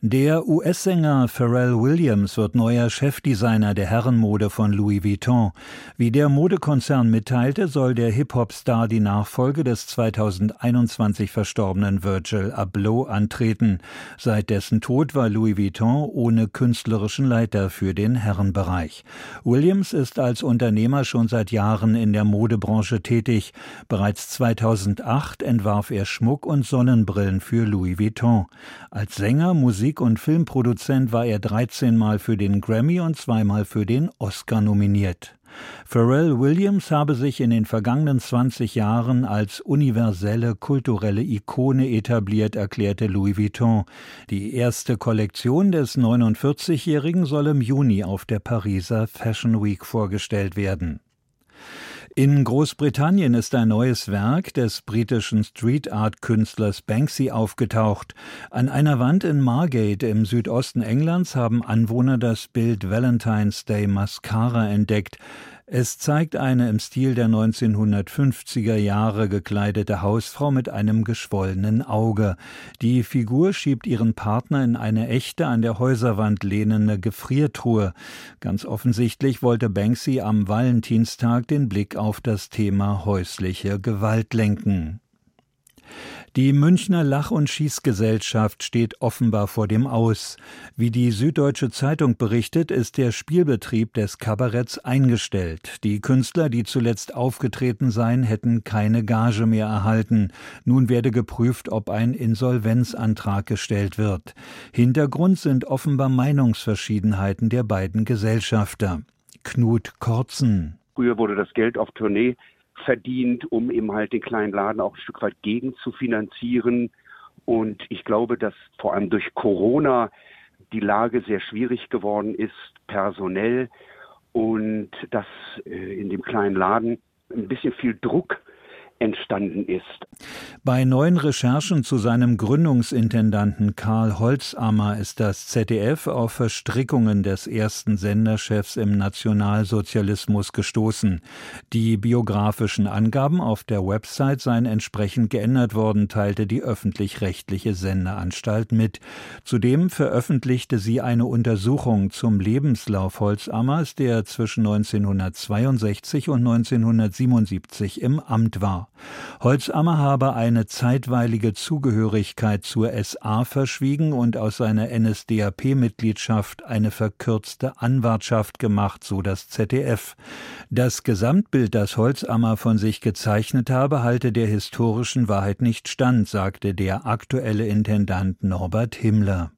der US-Sänger Pharrell Williams wird neuer Chefdesigner der Herrenmode von Louis Vuitton. Wie der Modekonzern mitteilte, soll der Hip-Hop-Star die Nachfolge des 2021 verstorbenen Virgil Abloh antreten. Seit dessen Tod war Louis Vuitton ohne künstlerischen Leiter für den Herrenbereich. Williams ist als Unternehmer schon seit Jahren in der Modebranche tätig. Bereits 2008 entwarf er Schmuck und Sonnenbrillen für Louis Vuitton. Als Sänger, Musik Musik- und Filmproduzent war er 13 Mal für den Grammy und zweimal für den Oscar nominiert. Pharrell Williams habe sich in den vergangenen 20 Jahren als universelle kulturelle Ikone etabliert, erklärte Louis Vuitton. Die erste Kollektion des 49-Jährigen soll im Juni auf der Pariser Fashion Week vorgestellt werden. In Großbritannien ist ein neues Werk des britischen Street Art Künstlers Banksy aufgetaucht. An einer Wand in Margate im Südosten Englands haben Anwohner das Bild Valentine's Day Mascara entdeckt. Es zeigt eine im Stil der 1950er Jahre gekleidete Hausfrau mit einem geschwollenen Auge. Die Figur schiebt ihren Partner in eine echte an der Häuserwand lehnende Gefriertruhe. Ganz offensichtlich wollte Banksy am Valentinstag den Blick auf das Thema häusliche Gewalt lenken. Die Münchner Lach- und Schießgesellschaft steht offenbar vor dem Aus. Wie die Süddeutsche Zeitung berichtet, ist der Spielbetrieb des Kabaretts eingestellt. Die Künstler, die zuletzt aufgetreten seien, hätten keine Gage mehr erhalten. Nun werde geprüft, ob ein Insolvenzantrag gestellt wird. Hintergrund sind offenbar Meinungsverschiedenheiten der beiden Gesellschafter. Knut Korzen. Früher wurde das Geld auf Tournee verdient, um eben halt den kleinen Laden auch ein Stück weit gegen zu finanzieren. Und ich glaube, dass vor allem durch Corona die Lage sehr schwierig geworden ist, personell, und dass äh, in dem kleinen Laden ein bisschen viel Druck entstanden ist. Bei neuen Recherchen zu seinem Gründungsintendanten Karl Holzammer ist das ZDF auf Verstrickungen des ersten Senderchefs im Nationalsozialismus gestoßen. Die biografischen Angaben auf der Website seien entsprechend geändert worden, teilte die öffentlich-rechtliche Sendeanstalt mit. Zudem veröffentlichte sie eine Untersuchung zum Lebenslauf Holzammers, der zwischen 1962 und 1977 im Amt war. Holzammer habe eine zeitweilige Zugehörigkeit zur SA verschwiegen und aus seiner NSDAP-Mitgliedschaft eine verkürzte Anwartschaft gemacht, so das ZDF. Das Gesamtbild, das Holzammer von sich gezeichnet habe, halte der historischen Wahrheit nicht stand, sagte der aktuelle Intendant Norbert Himmler.